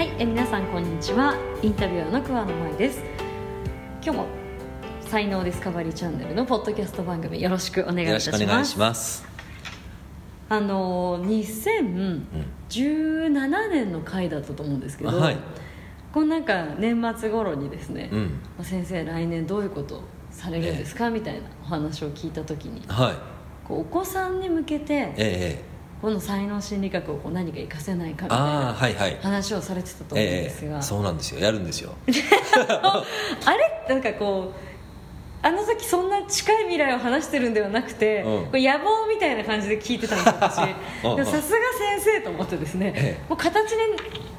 はい、え皆さんこんにちは。インタビュアーの桑野舞です。今日も才能ディスカバリーチャンネルのポッドキャスト番組よろしくお願いいよろたします。しくお願いします。あの2017年の回だったと思うんですけど、はい。このなんか年末頃にですね、うん。まあ先生来年どういうことされるんですか、みたいなお話を聞いた時にはい。こうお子さんに向けてえええこの才能心理学をこう何か活かせないかみえたいなああはいはい。話をされてたと思うんえですが、えそうなんですよ。やるんですよ。あれ？なんかこうあの時そんな近い未来を話してるんではなくて、うん。これ野望みたいな感じで聞いてたんですよ私。うんうん。でもさすが先生と思ってですね、ええ。もう形に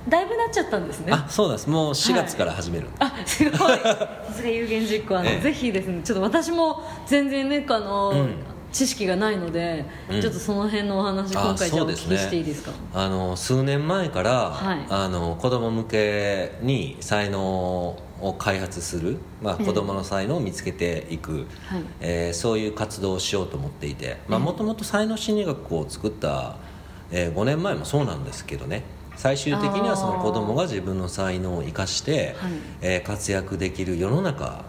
だいぶなっちゃったんですね。あそうなんです。もう4月から始める、あすごい。さすが有言実行。あの、ええ。ぜひですねちょっと私も全然ねあの、うん知識がないので、うん。ちょっとその辺のお話あ今回じお聞きしていいですか？あの数年前から、はい。あの子供向けに才能を開発する、まあ、ええ。子供の才能を見つけていく、はい。えーそういう活動をしようと思っていてもともと才能心理学を作った、えー5年前もそうなんですけどね。最終的にはその子供が自分の才能を生かして、はい。えー活躍できる世の中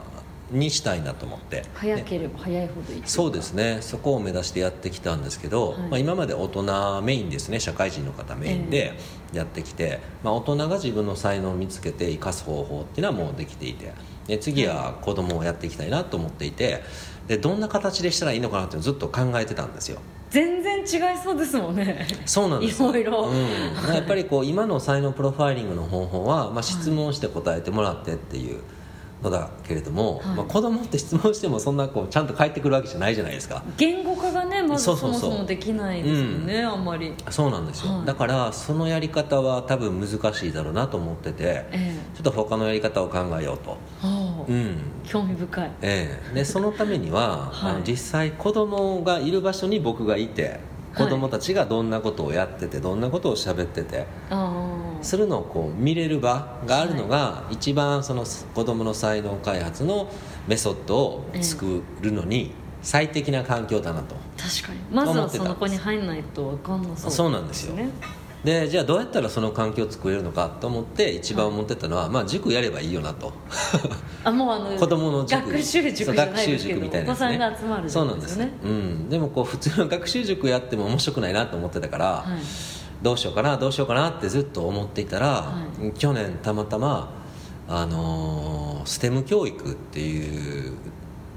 にしたいなと思って。早ければ早いほどいいそうですね。そこを目指してやってきたんですけど、はい。まあ、今まで大人メインですね。社会人の方メインでやってきて、まあ、大人が自分の才能を見つけて生かす方法っていうのはもうできていて。で次は子供をやっていきたいなと思っていて。でどんな形でしたらいいのかなってずっと考えてたんですよ。全然違いそうですもんね。そうなんですよ。いろいろ。うん、やっぱりこう今の才能プロファイリングの方法は、まあ、質問して答えてもらってっていうのだけれども、はい。まあ、子供って質問してもそんなこうちゃんと返ってくるわけじゃないじゃないですか。言語化がねまずそもそもできないですよね、あんまり。そうなんですよ、はい。だからそのやり方は多分難しいだろうなと思っててえちょっと他のやり方を考えようと。うん。興味深い。ええ。でそのためには、はい。あの実際子供がいる場所に僕がいて子供たちがどんなことをやっててどんなことを喋っててああするのをこう見れる場があるのが、一番その子供の才能開発のメソッドを作るのに最適な環境だなと、確かに。まずはその子に入んないと分かんなそうそうなんですよ。ねでじゃあどうやったらその環境を作れるのかと思って一番思ってたのは、まあ塾やればいいよなと。あもうあの 子供の塾。学習塾学習塾みたいどお子なやつね。さんが集まるそうなんです。よねうん、でもこう普通の学習塾やっても面白くないなと思ってたから、はいどうしようかなどうしようかなってずっと思っていたら、は去年たまたまあのー、ステム教育っていう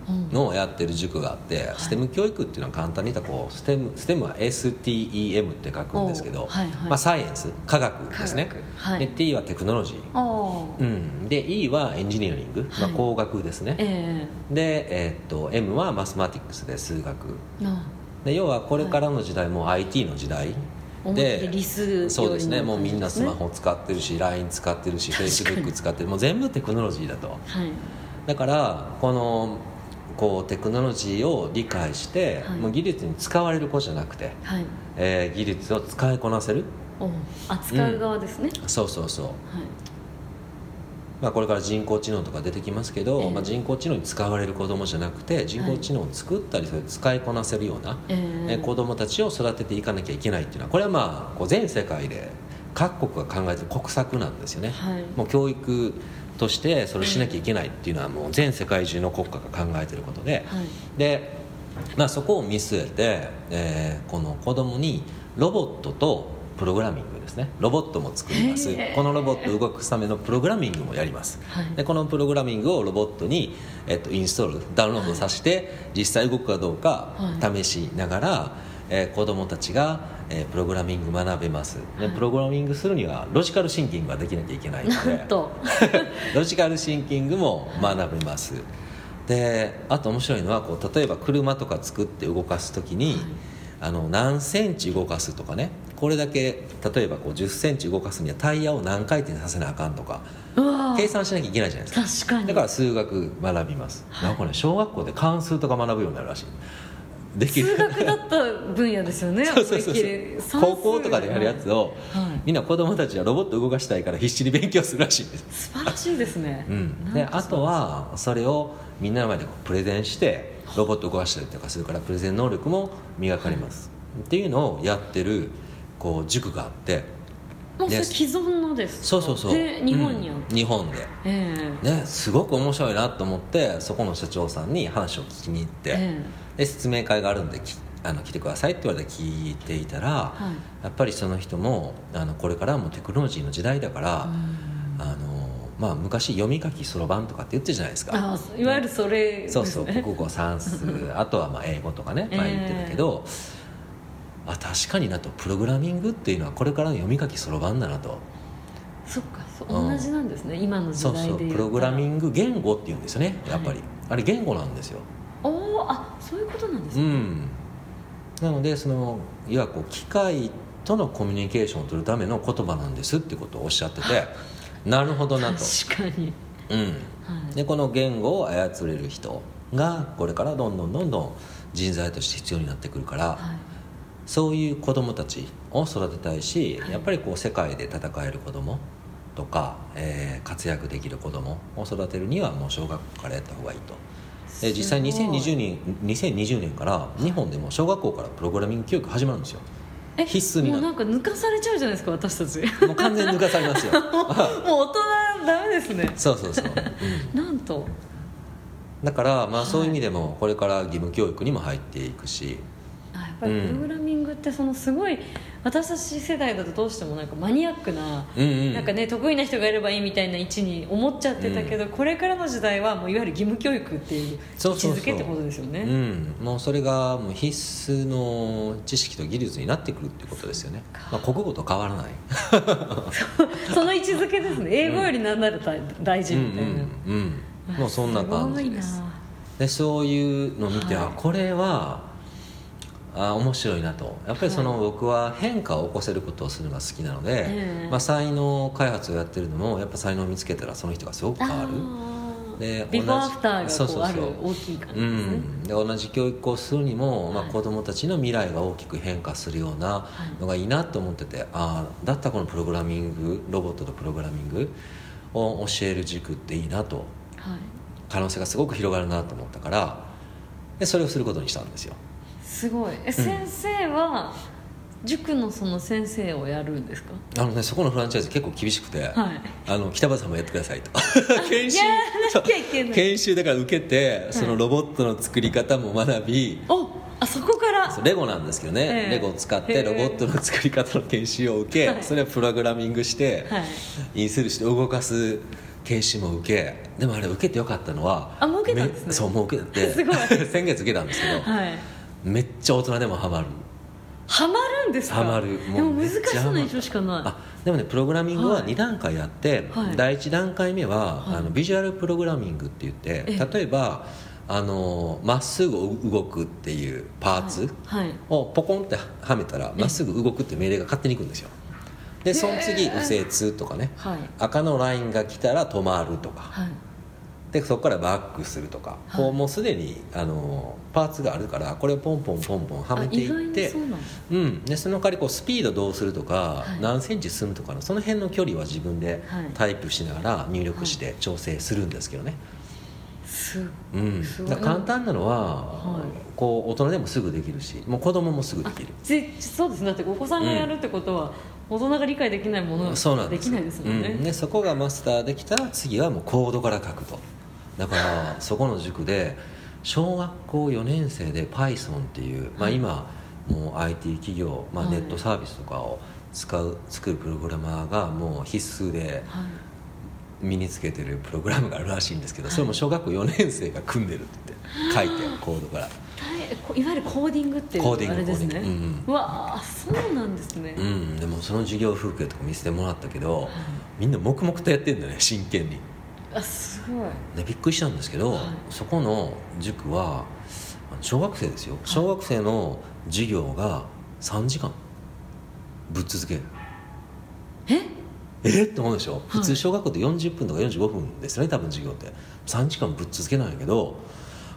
うんのをやってる塾があって、ステム教育っていうのは簡単に言ったらこうステムステムは STEM って書くんですけど、おはいはい。まあ、サイエンス科学ですね。はい。で T はテクノロジー、う。ん、で E はエンジニアリング、まあ、はい工学ですね、えで、えーっと M はマスマティックスで数学。で要はこれからの時代も IT の時代。表でそうですね。もうみんなスマホ使ってるし LINE 使ってるし Facebook 使ってる。もう全部テクノロジーだと。はい。だからこのこうテクノロジーを理解して、はい。もう技術に使われる子じゃなくて、はい。えー技術を使いこなせる。お扱う側ですね、そうそうそう、はいまあ、これから人工知能とか出てきますけど、ええ。まあ、人工知能に使われる子供じゃなくて人工知能を作ったりそれ使いこなせるような、ええ。え子供たちを育てていかなきゃいけないっていうのはこれはまあこう全世界で各国が考えてる国策なんですよね、はい。もう教育としてそれしなきゃいけないっていうのはもう全世界中の国家が考えてることで、はい。で、まあ、そこを見据えて、えーこの子供にロボットとプログラミングですね。ロボットも作ります。へー。このロボットを動かすためのプログラミングもやります、はい。でこのプログラミングをロボットに、えっと、インストールダウンロードさせて、実際動くかどうかはい。試しながら、えー子供たちが、えープログラミング学べます。ではい。プログラミングするにはロジカルシンキングができなきゃいけないので ロジカルシンキングも学べます。であと面白いのはこう例えば車とか作って動かす時に、あの何センチ動かすとかねこれだけ例えばこう1 0センチ動かすにはタイヤを何回転させなあかんとか計算しなきゃいけないじゃないですか。確かに。だから数学学びます、はい。なんかね小学校で関数とか学ぶようになるらしい。できる。数学だった分野ですよね。そうそうそう思いっきり算数高校とかでやるやつを、はい。みんな子供たちはロボット動かしたいから必死に勉強するらしいんです。素晴らしいですね、うん、であとはそれをみんなの前でプレゼンしてロボットを動かしたりとかするからプレゼン能力も磨かれます、っていうのをやってるこう塾があって。もうそれで既存のですか？そうそうそう。で日本にある、うん日本で。ええ。ねすごく面白いなと思ってそこの社長さんに話を聞きに行って、えで説明会があるんできあの来てくださいって言われて聞いていたら、はい。やっぱりその人もあのこれからはもうテクノロジーの時代だから、うん。あのまあ、昔読み書きそろばんとかって言ってるじゃないですか。あいわゆるそれね、そうそう国語算数 あとはまあ英語とかね、まあ、言ってたけど、あ確かになと。プログラミングっていうのはこれからの読み書きそろばんだなと。そっかそううん。同じなんですね、今の時そう代で言そうプログラミグング言語っていうんですよねやっぱり、あれ言語なんですよ。おおあそういうことなんですね、うん。なのでそのいわゆるこう機械とのコミュニケーションを取るための言葉なんですってことをおっしゃっててなるほどなと、確かに。うん、はい。でこの言語を操れる人がこれからどんどんどんどん人材として必要になってくるから、はいそういう子供たちを育てたいし、はい。やっぱりこう世界で戦える子供とか、えー活躍できる子供を育てるにはもう小学校からやった方がいいと。で実際すごい2020年 ,2020 年から日本でも小学校からプログラミング教育始まるんですよ。え必須になる。もうなんか抜かされちゃうじゃないですか私たち。もう完全に抜かされますよ。もう大人ダメですね。そうそうそう、うん。なんと。だからまあはい。そういう意味でもこれから義務教育にも入っていくし、あやっぱりプログラミングってそのすごい私たち世代だとどうしてもなんかマニアックな、うんうん。なんかね得意な人がいればいいみたいな位置に思っちゃってたけど、これからの時代はもういわゆる義務教育っていう位置づけってことですよね。うん、もうそれがもう必須の知識と技術になってくるってことですよね、まあ、国語と変わらない。その位置づけですね。英語よりなんなら大大事みたいな、うんうんうん、もうそんな感じです。でそういうのを見て、はい。あこれはあ面白いなと。やっぱりその、はい。僕は変化を起こせることをするのが好きなので、ええまあ、才能開発をやってるのもやっぱ才能を見つけたらその人がすごく変わる。でビフォーアフターがこうそうそうそう。大きい感じうですね、ん、で同じ教育をするにも、まあ、はい子どもたちの未来が大きく変化するようなのがいいなと思ってて、ああだったらこのプログラミングロボットとプログラミングを教える塾っていいなと。はい。可能性がすごく広がるなと思ったからでそれをすることにしたんですよすごい。え先生は塾のその先生をやるんですか？あのねそこのフランチャイズ結構厳しくて、はい。あの北場さんもやってくださいと。研修研修だから受けてそのロボットの作り方も学び、おあそこから？レゴなんですけどね、ええ。レゴを使ってロボットの作り方の研修を受け、はい。それをプログラミングして、はい。インスルして動かす研修も受けでもあれ受けてよかったのはあもう受けたんですね。めそうもう受けて すごい。先月受けたんですけど、はいめっちゃ大人でもハマる。ハマるんですか？ハマる。でも難めっしそうな印象しかない。あでもねプログラミングははい。2段階あって、はい。第1段階目は、はい。あのビジュアルプログラミングって言ってえ例えばあのまっすぐ動くっていうパーツ、はい。をポコンってはめたらまっすぐ動くって命令が勝手にいくんですよ。でその次右折とかね。はい。赤のラインが来たら止まるとか。はいでそこからバックするとか、はい。こうもうすでにあのパーツがあるからこれをポンポンポンポンはめていってにそうなんでその代わりこうスピードどうするとか、はい。何センチ進むとかのその辺の距離は自分ではい。タイプしながら入力して調整するんですけどね、すうん。簡単なのは、はい。こう大人でもすぐできるしもう子供もすぐできる。ぜそうですね。だってお子さんがやるってことは、大人が理解できないものそうなんできないですもんね、うん、でそこがマスターできたら次はもうコードから書くとだからそこの塾で小学校4年生で Python っていう、まあ、はい今もう IT 企業、まあ、はい。ネットサービスとかを使う作るプログラマーがもう必須ではい。身につけてるプログラムがあるらしいんですけど、はい。それも小学校4年生が組んでるって書いてコードから。いわゆるコーディングっていうあれですね。うんうわあそうなんですね、うん。でもその授業風景とか見せてもらったけど、みんな黙々とやってんだよね真剣にあすごい。でびっくりしたんですけど、はい。そこの塾は小学生ですよ。小学生の授業が3時間。ぶっ続ける。え？え？っって思うでしょ、普通小学校って40分とか45分ですね多分授業って。3時間ぶっ続けなんやけど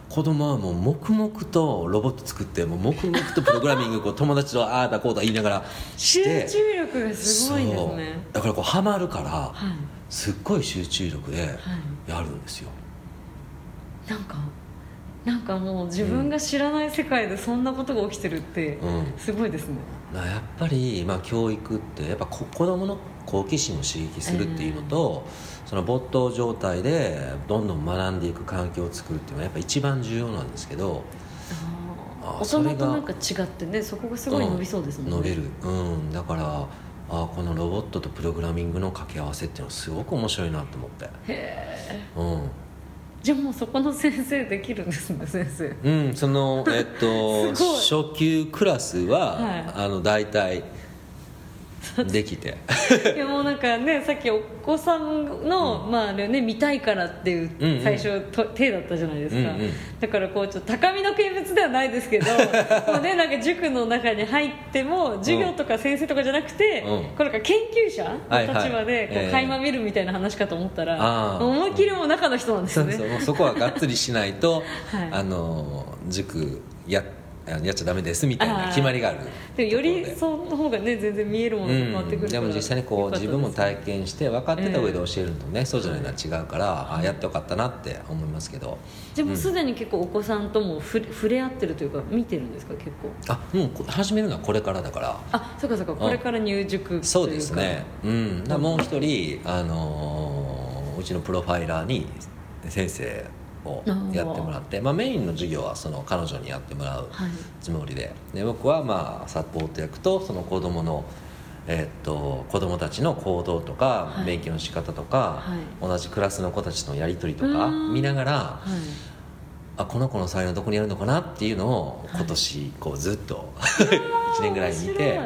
子供はもう黙々とロボット作ってもう黙々とプログラミングこう友達とああだこうだ言いながらし集て中力がすごいんですね。だからこうハマるからはい。すっごい集中力ではい。やるんですよ、なんかなんかもう自分が知らない世界でそんなことが起きてるってうん。すごいですね、まあやっぱり、まあ、教育ってやっぱこ子供の好奇心を刺激するっていうのと、その没頭状態でどんどん学んでいく環境を作るっていうのはやっぱ一番重要なんですけど大人となんか違ってねそこがすごい伸びそうですもんね、伸びる。うんだからあこのロボットとプログラミングの掛け合わせっていうのはすごく面白いなと思って。へえうん。じゃあもうそこの先生できるんですね先生。うん、そのえっと 初級クラスは、はい。あの大体 できて。いやもうなんかねさっきお子さんの、まああれね見たいからっていううんうん。最初と手だったじゃないですか、うんうん。だからこうちょっと高みの見物ではないですけど もうねなんか塾の中に入っても授業とか先生とかじゃなくて、うん。これか研究者のはいはい。立場でこえ。えう垣間見るみたいな話かと思ったら、あー。思いっきりもう中の人なんですよね。そうそう。そこはがっつりしないと、はい。あの塾ややっちゃダメですみたいな決まりがあるでもよりその方がね全然見えるものが変わってくるから、うん、でも実際にこう自分も体験して分かってた上で教えるのとね、そうじゃないのは違うから、あやってよかったなって思いますけど。じゃあもうすでに結構お子さんともふれ触れ合ってるというか見てるんですか結構？あもうこ始めるのはこれからだから。あそうかそうかこれから入塾そうですね。うん。もう一人、あのーうちのプロファイラーに先生をやってもらって、まあ、メインの授業はその彼女にやってもらうはい。つもりで。で僕はまあサポート役とその子供のえーっと子供たちの行動とか、はい。勉強の仕方とか、はい。同じクラスの子たちのやり取りとかうん見ながらはい。あこの子の才能どこにあるのかなっていうのをはい。今年こうずっと1 年ぐらい見面て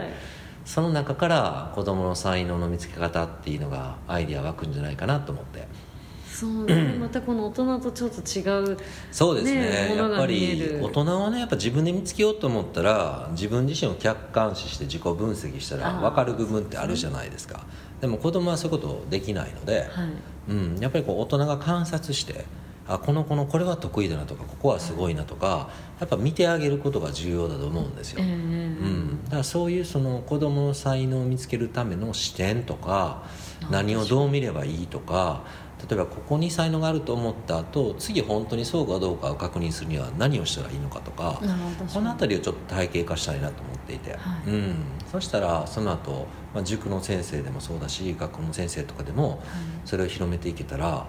その中から子供の才能の見つけ方っていうのがアイディア湧くんじゃないかなと思ってそうね。またこの大人とちょっと違うそうですね。やっぱりる大人はねやっぱ自分で見つけようと思ったら自分自身を客観視して自己分析したら分かる部分ってあるじゃないですか。でも子供はそういうことできないので、はい。うん、やっぱりこう大人が観察してあこの子のこれは得意だなとかここはすごいなとかやっぱ見てあげることが重要だと思うんですよ、ええ。うん、だからそういうその子供の才能を見つけるための視点とかあ何をどう見ればいいとか例えばここに才能があると思った後次本当にそうかどうかを確認するには何をしたらいいのかとかこの辺りをちょっと体系化したいなと思っていて、はい。うん、そしたらその後、まあ塾の先生でもそうだし学校の先生とかでもそれを広めていけたら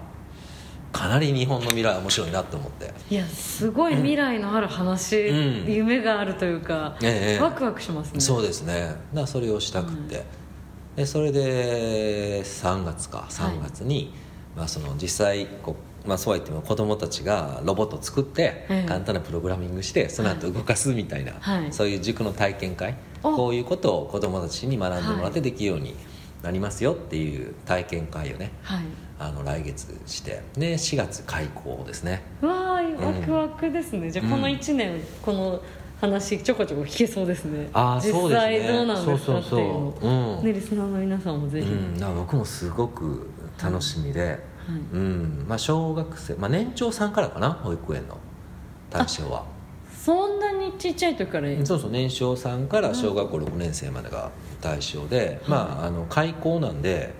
かなり日本の未来は面白いなと思って。いやすごい未来のある話、うん。夢があるというか、ええワクワクしますね。そうですね。だからそれをしたくって、でそれで3月か3月に、まあ、その実際こう、まあ、そうは言っても子供たちがロボットを作って、ええ簡単なプログラミングしてその後動かすみたいな、はい。そういう塾の体験会お。こういうことを子供たちに学んでもらってはできるようになりますよっていう体験会をねはい。あの来月してで4月開校ですね。うわーワクワクですね、じゃあこの1年、この話ちょこちょこ聞けそうですね。あーそうですね。実際どうなんですかそうそうそうっていう。のうん。ねリスナーの皆さんもぜひ、うん、僕もすごく楽しみで、うん。まあ、小学生、まあ、年長さんからかな？保育園の。対象は。そんなにちっちゃい時からいいそうそう。年少さんから小学校6年生までが対象で、まああの開校なんで、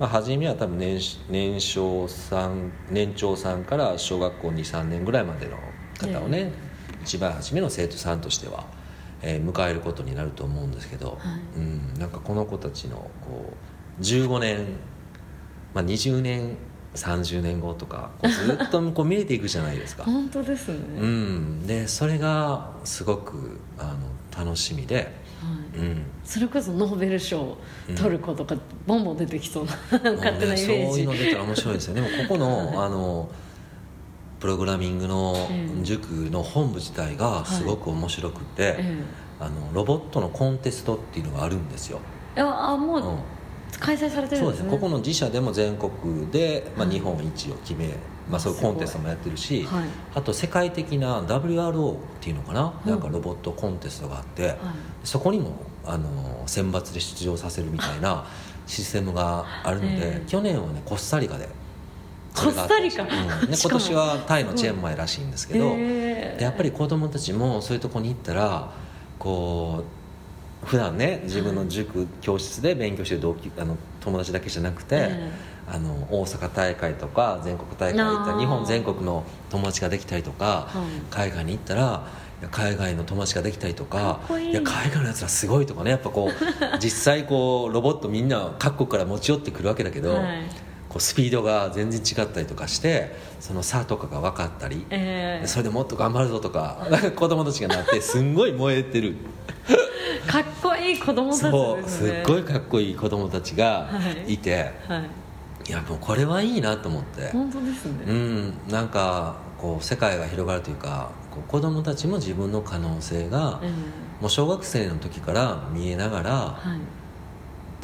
まあ、初めは多分年年少さん年長さんから小学校23年ぐらいまでの方をね、一番初めの生徒さんとしては、えー迎えることになると思うんですけど、はい。うん、なんかこの子たちのこう15年、まあ、20年30年後とかこうずっとこう見えていくじゃないですか。本当ですね、うん、でそれがすごくあの楽しみで、はい。うん、それこそノーベル賞取る子とか、ボンボン出てきそうな勝手なイメもうねそうージいうの出たら面白いですよ。でもここの あのプログラミングのええ。塾の本部自体がすごく面白くて、えあのロボットのコンテストっていうのがあるんですよ、えいやあもう、うん開催されてるそうんですね。ですね。ここの自社でも全国で、まあ、はい。日本一を決め、まあ、そういうコンテストもやってるし、はい。あと世界的な WRO っていうのかな、うんなんかロボットコンテストがあって、はい。そこにもあの選抜で出場させるみたいなシステムがあるので、ええ。去年はねコスタリカでコスタリカうん。で しかも。今年はタイのチェンマイらしいんですけど、へえでやっぱり子供たちもそういうとこに行ったらこ普段ね自分の塾、教室で勉強してる同期あの友達だけじゃなくて、えあの大阪大会とか全国大会行った日本全国の友達ができたりとか、はい。海外に行ったら海外の友達ができたりとかいや海外のやつらすごいとかねやっぱこう 実際こうロボットみんな各国から持ち寄ってくるわけだけど、はいこうスピードが全然違ったりとかしてその差とかが分かったり、ええ。それでもっと頑張るぞとか 子供たちがなってすんごい燃えてる。かっこいい子供たちそうですすね。っごいかっこいい子供たちがい。て、はい。い、やもうこれはいいなと思って。本当ですね、うんなんかこう世界が広がるというかこう子供たちも自分の可能性が、えもう小学生の時から見えながら、えはい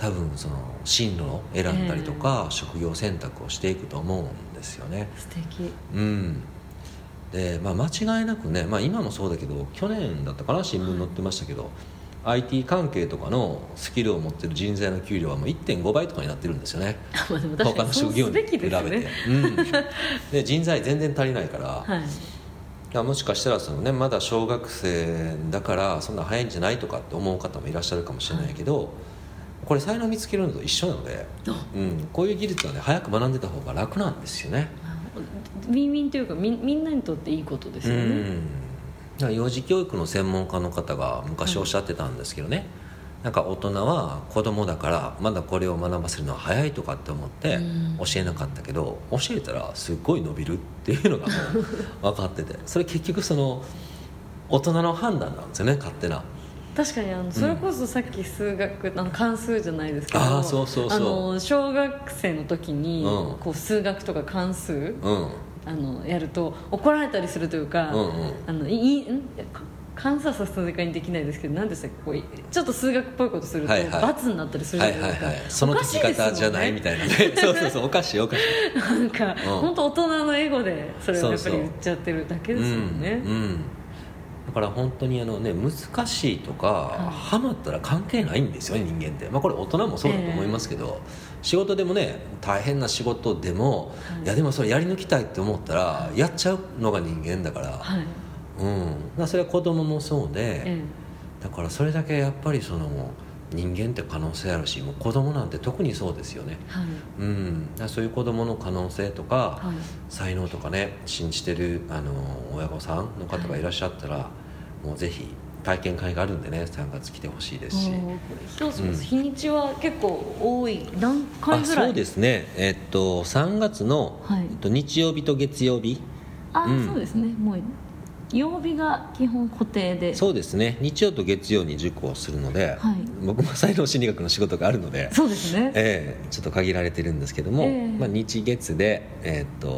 多分その進路を選んだりとか、職業選択をしていくと思うんですよね。素敵。うん。で、まあ、間違いなくね、まあ、今もそうだけど去年だったかな新聞載ってましたけど、IT 関係とかのスキルを持ってる人材の給料はもう1.5倍とかになってるんですよね。他の職業に比すべて、ね。うん、で人材全然足りないから、はい。もしかしたらその、ね、まだ小学生だからそんな早いんじゃないとかって思う方もいらっしゃるかもしれないけど、これ才能見つけるのと一緒なので、うん、こういう技術はね早く学んでた方が楽なんですよね。ウィンウィンというかみみんなにとっていいことですよね、うん。幼児教育の専門家の方が昔おっしゃってたんですけどね、なんか大人は子供だからまだこれを学ばせるのは早いとかって思ってうん。教えなかったけど教えたらすっごい伸びるっていうのが分かってて。それ結局その大人の判断なんですよね勝手な確かにあのそれこそさっき数学あの関数じゃないですけどあーそうそうそう。あの小学生の時に、うん。こう数学とか関数うん。あのやると怒られたりするというか、うんうん。あのいいん？か観察はさすがにできないですけど何でしたっけこういちょっと数学っぽいことするとはいはい。罰になったりするはいじゃないですか、はいはいその解き方じゃないみたいなね。そうそうそうおかしいおかしい。なんか、本当大人のエゴでそれをやっぱり言っちゃってるだけですもんね。うん。うんだから本当にあの、ね、難しいとか、い。ハマったら関係ないんですよね人間って、まあ、これ大人もそうだと思いますけど、仕事でもね大変な仕事でも、はい。い、やでもそれやり抜きたいって思ったらやっちゃうのが人間だから、はい。うん、それは子供もそうで、え。だからそれだけやっぱりその人間って可能性あるしもう子供なんて特にそうですよね、えはい。うん、そういう子供の可能性とか、はい。才能とかね信じてるあの親御さんの方がいらっしゃったら、もうぜひ体験会があるんでね3月来てほしいですし、おーこれどううん。日にちは結構多い何回あぐらい？そうですね。えっと3月の、はい。えっと、日曜日と月曜日。あ、うん。そうですね。もう曜日が基本固定で。そうですね。日曜と月曜に塾をするので、はい。僕も才能心理学の仕事があるのでそうですね。ええちょっと限られてるんですけども、ええ。まあ、日月で、えっと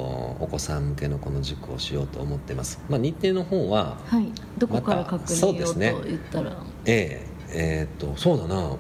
お子さん向けのこの塾をしようと思ってます、まあ、日程の方ははい。どこから確認をとですね。言ったら、えええーっとそうだな。こ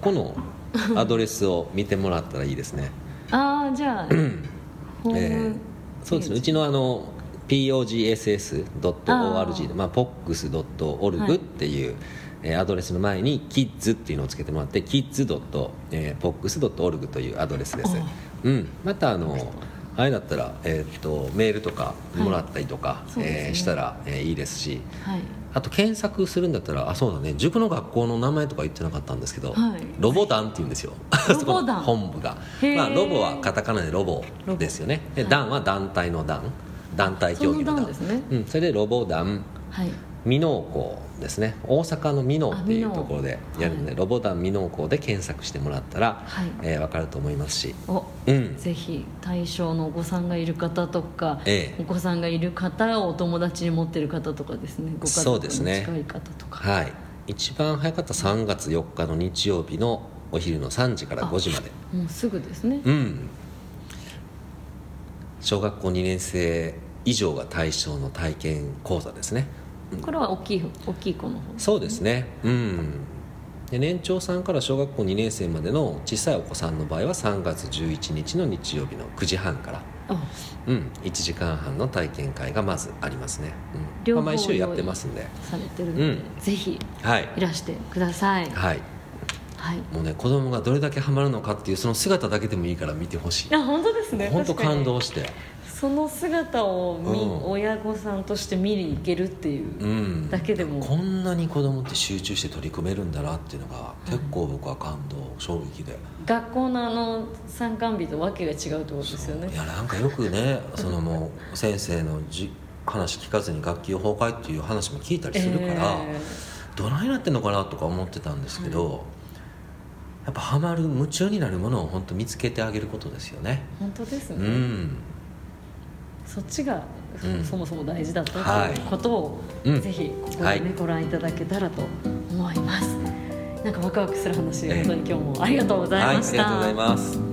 この アドレスを見てもらったらいいですね。ああじゃあえーそうですね。うちのあの pogss.org でまあ、pox.org っていう、えーアドレスの前に kids っていうのをつけてもらって kids.pox.org というアドレスです。あ、うん、またあのあれだったら、えーっとメールとかもらったりとか、そうですね。えーしたら、えーいいですし。はい。あと検索するんだったらあそうだね。塾の学校の名前とか言ってなかったんですけど、はい。ロボ団って言うんですよ。本部が。まあ、ロボはカタカナでロボですよね。ではい。団は団体の団団体競技の団その団ですね。うん、それでロボ団はい。校ですね。大阪の箕面っていうところでやるんで、はい。ロボ団箕面校で検索してもらったら、はい。えー分かると思いますし。おうん。ぜひ対象のお子さんがいる方とか、ええ。お子さんがいる方をお友達に持ってる方とかですね。ご家族にそうですね。近い方とか、はい。一番早かった3月4日の日曜日のお昼の3時から5時まで。もうすぐですね、うん小学校2年生以上が対象の体験講座ですね。これは大きい大きい子の方。そうですね。うん。で年長さんから小学校2年生までの小さいお子さんの場合は3月11日の日曜日の9時半からあ。うん、1時間半の体験会がまずありますね、うん。毎週やってますんで。されてるので、うん。ぜひはい。いらしてください。はいはい。もうね子供がどれだけハマるのかっていうその姿だけでもいいから見てほしい。あ本当ですね。本当感動して。その姿を見、うん。親御さんとして見に行けるっていううん。だけでも、こんなに子供って集中して取り組めるんだなっていうのが結構僕は感動衝撃で。学校のあの参観日とわけが違うってことですよね。いやなんかよくね そのもう先生のじ話聞かずに学級崩壊っていう話も聞いたりするから、えどないなってんのかなとか思ってたんですけど、やっぱハマる夢中になるものを本当見つけてあげることですよね。ー本当ですうね、んそっちが、うん。そもそも大事だったとはい。いうことを、うん。ぜひここでね、はい。ご覧いただけたらと思います。なんかワクワクする話ええ。本当に今日もありがとうございました、はいありがとうございます